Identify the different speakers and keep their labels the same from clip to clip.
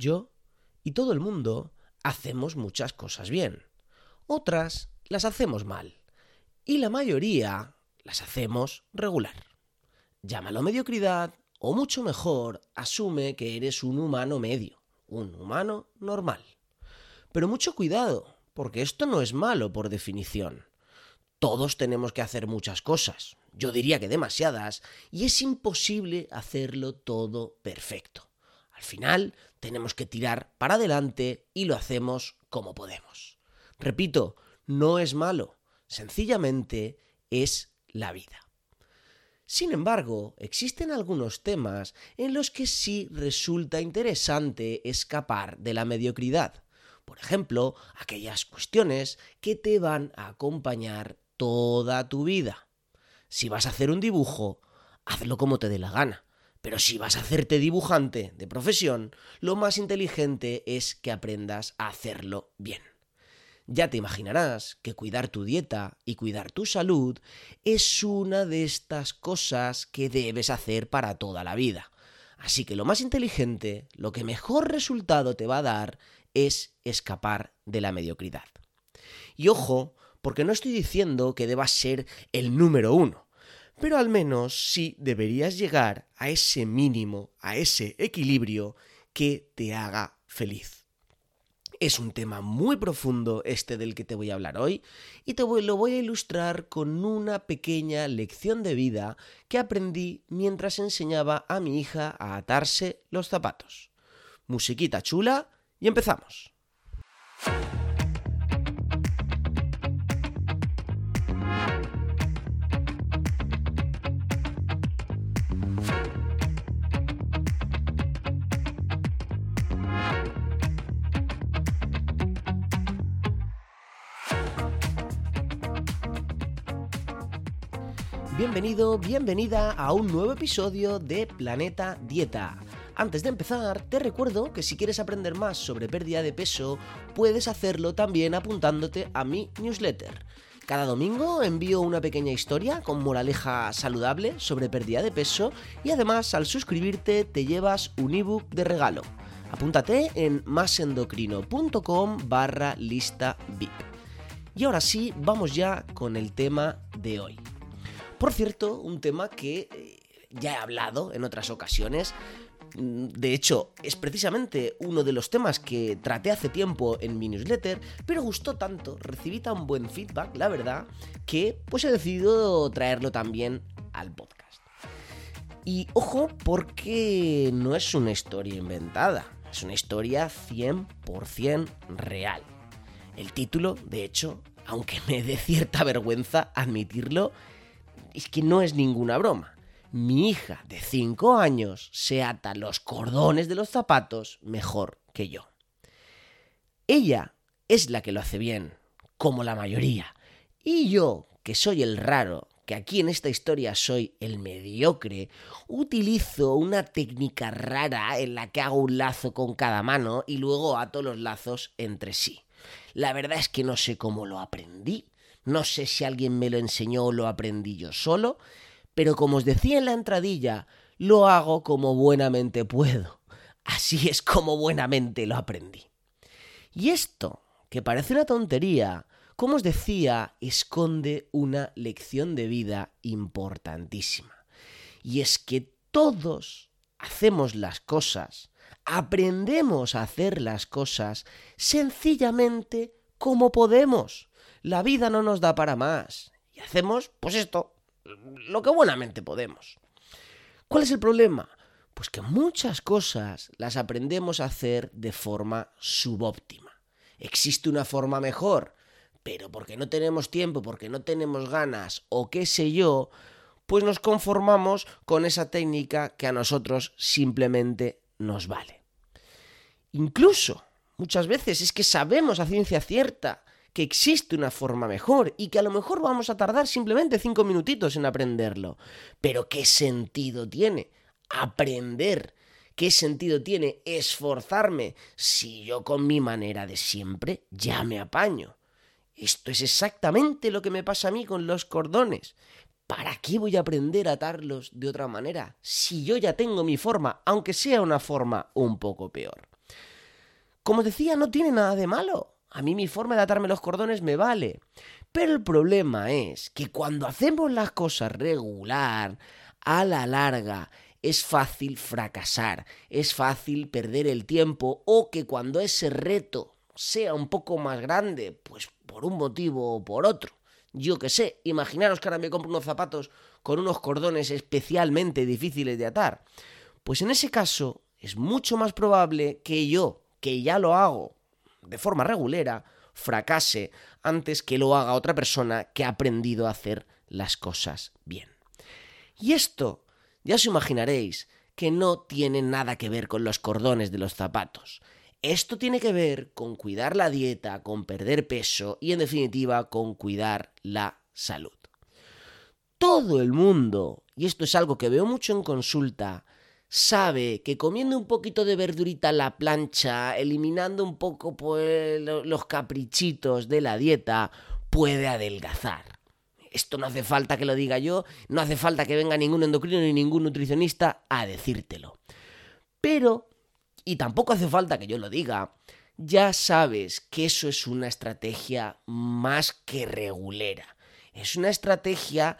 Speaker 1: yo y todo el mundo hacemos muchas cosas bien. Otras las hacemos mal. Y la mayoría las hacemos regular. Llámalo mediocridad o mucho mejor, asume que eres un humano medio, un humano normal. Pero mucho cuidado, porque esto no es malo por definición. Todos tenemos que hacer muchas cosas, yo diría que demasiadas, y es imposible hacerlo todo perfecto. Al final, tenemos que tirar para adelante y lo hacemos como podemos. Repito, no es malo, sencillamente es la vida. Sin embargo, existen algunos temas en los que sí resulta interesante escapar de la mediocridad. Por ejemplo, aquellas cuestiones que te van a acompañar toda tu vida. Si vas a hacer un dibujo, hazlo como te dé la gana. Pero si vas a hacerte dibujante de profesión, lo más inteligente es que aprendas a hacerlo bien. Ya te imaginarás que cuidar tu dieta y cuidar tu salud es una de estas cosas que debes hacer para toda la vida. Así que lo más inteligente, lo que mejor resultado te va a dar, es escapar de la mediocridad. Y ojo, porque no estoy diciendo que debas ser el número uno, pero al menos sí deberías llegar a ese mínimo, a ese equilibrio que te haga feliz. Es un tema muy profundo este del que te voy a hablar hoy y te lo voy a ilustrar con una pequeña lección de vida que aprendí mientras enseñaba a mi hija a atarse los zapatos. Musiquita chula y empezamos. Bienvenido, bienvenida a un nuevo episodio de Planeta Dieta. Antes de empezar, te recuerdo que si quieres aprender más sobre pérdida de peso, puedes hacerlo también apuntándote a mi newsletter. Cada domingo envío una pequeña historia con moraleja saludable sobre pérdida de peso y además al suscribirte te llevas un ebook de regalo. Apúntate en masendocrino.com barra lista VIP. Y ahora sí, vamos ya con el tema de hoy. Por cierto, un tema que eh, ya he hablado en otras ocasiones. De hecho, es precisamente uno de los temas que traté hace tiempo en mi newsletter, pero gustó tanto, recibí tan buen feedback, la verdad, que pues he decidido traerlo también al podcast. Y ojo, porque no es una historia inventada, es una historia 100% real. El título, de hecho, aunque me dé cierta vergüenza admitirlo, es que no es ninguna broma. Mi hija de 5 años se ata los cordones de los zapatos mejor que yo. Ella es la que lo hace bien, como la mayoría. Y yo, que soy el raro, que aquí en esta historia soy el mediocre, utilizo una técnica rara en la que hago un lazo con cada mano y luego ato los lazos entre sí. La verdad es que no sé cómo lo aprendí, no sé si alguien me lo enseñó o lo aprendí yo solo, pero como os decía en la entradilla, lo hago como buenamente puedo. Así es como buenamente lo aprendí. Y esto, que parece una tontería, como os decía, esconde una lección de vida importantísima. Y es que todos hacemos las cosas, aprendemos a hacer las cosas sencillamente como podemos. La vida no nos da para más. Y hacemos, pues esto, lo que buenamente podemos. ¿Cuál es el problema? Pues que muchas cosas las aprendemos a hacer de forma subóptima. Existe una forma mejor, pero porque no tenemos tiempo, porque no tenemos ganas o qué sé yo, pues nos conformamos con esa técnica que a nosotros simplemente nos vale. Incluso, muchas veces es que sabemos a ciencia cierta que existe una forma mejor y que a lo mejor vamos a tardar simplemente cinco minutitos en aprenderlo. Pero ¿qué sentido tiene aprender? ¿Qué sentido tiene esforzarme si yo con mi manera de siempre ya me apaño? Esto es exactamente lo que me pasa a mí con los cordones. ¿Para qué voy a aprender a atarlos de otra manera si yo ya tengo mi forma, aunque sea una forma un poco peor? Como decía, no tiene nada de malo. A mí mi forma de atarme los cordones me vale. Pero el problema es que cuando hacemos las cosas regular, a la larga, es fácil fracasar, es fácil perder el tiempo o que cuando ese reto sea un poco más grande, pues por un motivo o por otro, yo que sé, imaginaros que ahora me compro unos zapatos con unos cordones especialmente difíciles de atar. Pues en ese caso es mucho más probable que yo, que ya lo hago de forma regulera, fracase antes que lo haga otra persona que ha aprendido a hacer las cosas bien. Y esto, ya os imaginaréis, que no tiene nada que ver con los cordones de los zapatos. Esto tiene que ver con cuidar la dieta, con perder peso y en definitiva con cuidar la salud. Todo el mundo, y esto es algo que veo mucho en consulta, sabe que comiendo un poquito de verdurita a la plancha, eliminando un poco pues, los caprichitos de la dieta, puede adelgazar. Esto no hace falta que lo diga yo, no hace falta que venga ningún endocrino ni ningún nutricionista a decírtelo. Pero, y tampoco hace falta que yo lo diga, ya sabes que eso es una estrategia más que regulera. Es una estrategia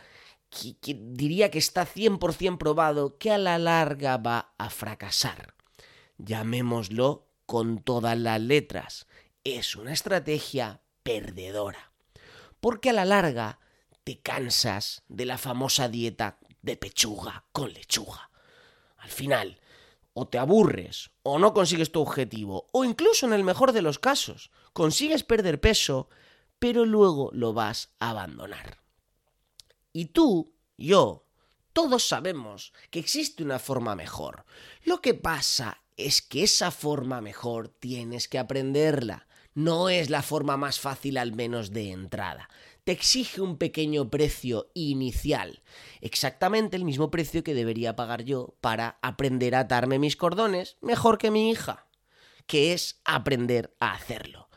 Speaker 1: diría que está 100% probado que a la larga va a fracasar. Llamémoslo con todas las letras. Es una estrategia perdedora. Porque a la larga te cansas de la famosa dieta de pechuga con lechuga. Al final, o te aburres, o no consigues tu objetivo, o incluso en el mejor de los casos, consigues perder peso, pero luego lo vas a abandonar. Y tú, yo, todos sabemos que existe una forma mejor. Lo que pasa es que esa forma mejor tienes que aprenderla. No es la forma más fácil al menos de entrada. Te exige un pequeño precio inicial, exactamente el mismo precio que debería pagar yo para aprender a atarme mis cordones mejor que mi hija, que es aprender a hacerlo.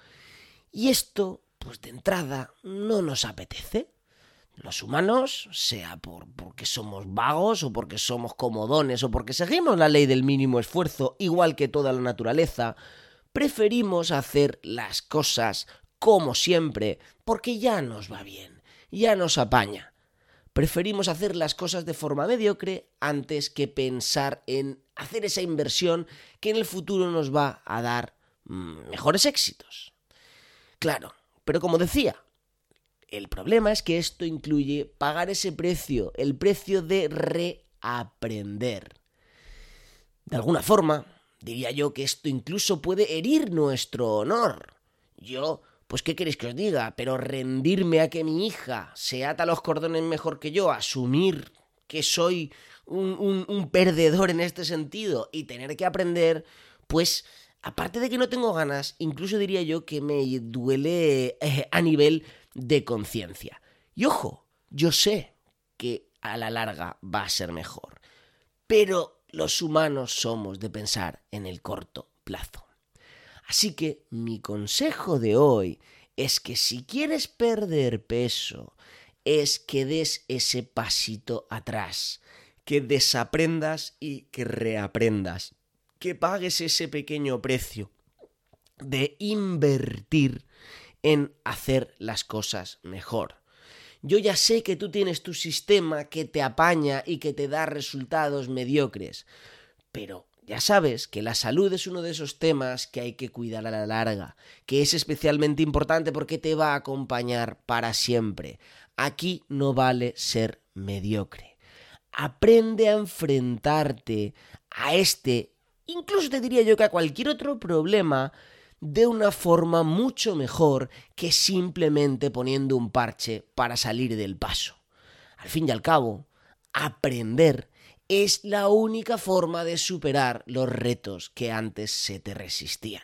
Speaker 1: Y esto, pues de entrada, no nos apetece. Los humanos, sea por, porque somos vagos o porque somos comodones o porque seguimos la ley del mínimo esfuerzo igual que toda la naturaleza, preferimos hacer las cosas como siempre porque ya nos va bien, ya nos apaña. Preferimos hacer las cosas de forma mediocre antes que pensar en hacer esa inversión que en el futuro nos va a dar mm, mejores éxitos. Claro, pero como decía, el problema es que esto incluye pagar ese precio, el precio de reaprender. De alguna forma, diría yo que esto incluso puede herir nuestro honor. Yo, pues qué queréis que os diga, pero rendirme a que mi hija se ata los cordones mejor que yo, asumir que soy un, un perdedor en este sentido y tener que aprender, pues aparte de que no tengo ganas, incluso diría yo que me duele eh, a nivel de conciencia. Y ojo, yo sé que a la larga va a ser mejor, pero los humanos somos de pensar en el corto plazo. Así que mi consejo de hoy es que si quieres perder peso, es que des ese pasito atrás, que desaprendas y que reaprendas, que pagues ese pequeño precio de invertir en hacer las cosas mejor. Yo ya sé que tú tienes tu sistema que te apaña y que te da resultados mediocres, pero ya sabes que la salud es uno de esos temas que hay que cuidar a la larga, que es especialmente importante porque te va a acompañar para siempre. Aquí no vale ser mediocre. Aprende a enfrentarte a este, incluso te diría yo que a cualquier otro problema, de una forma mucho mejor que simplemente poniendo un parche para salir del paso. Al fin y al cabo, aprender es la única forma de superar los retos que antes se te resistían.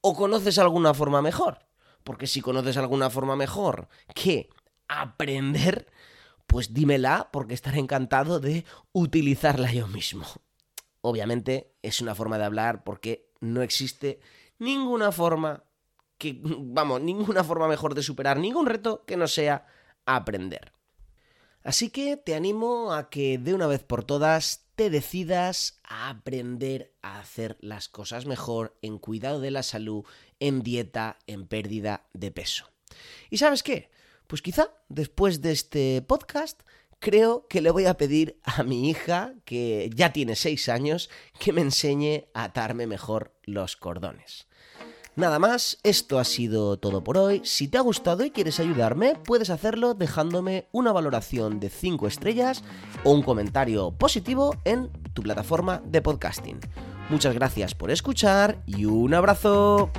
Speaker 1: ¿O conoces alguna forma mejor? Porque si conoces alguna forma mejor que aprender, pues dímela porque estaré encantado de utilizarla yo mismo. Obviamente es una forma de hablar porque no existe ninguna forma que, vamos, ninguna forma mejor de superar ningún reto que no sea aprender. Así que te animo a que de una vez por todas te decidas a aprender a hacer las cosas mejor en cuidado de la salud, en dieta, en pérdida de peso. ¿Y sabes qué? Pues quizá después de este podcast creo que le voy a pedir a mi hija, que ya tiene 6 años, que me enseñe a atarme mejor los cordones. Nada más, esto ha sido todo por hoy. Si te ha gustado y quieres ayudarme, puedes hacerlo dejándome una valoración de 5 estrellas o un comentario positivo en tu plataforma de podcasting. Muchas gracias por escuchar y un abrazo.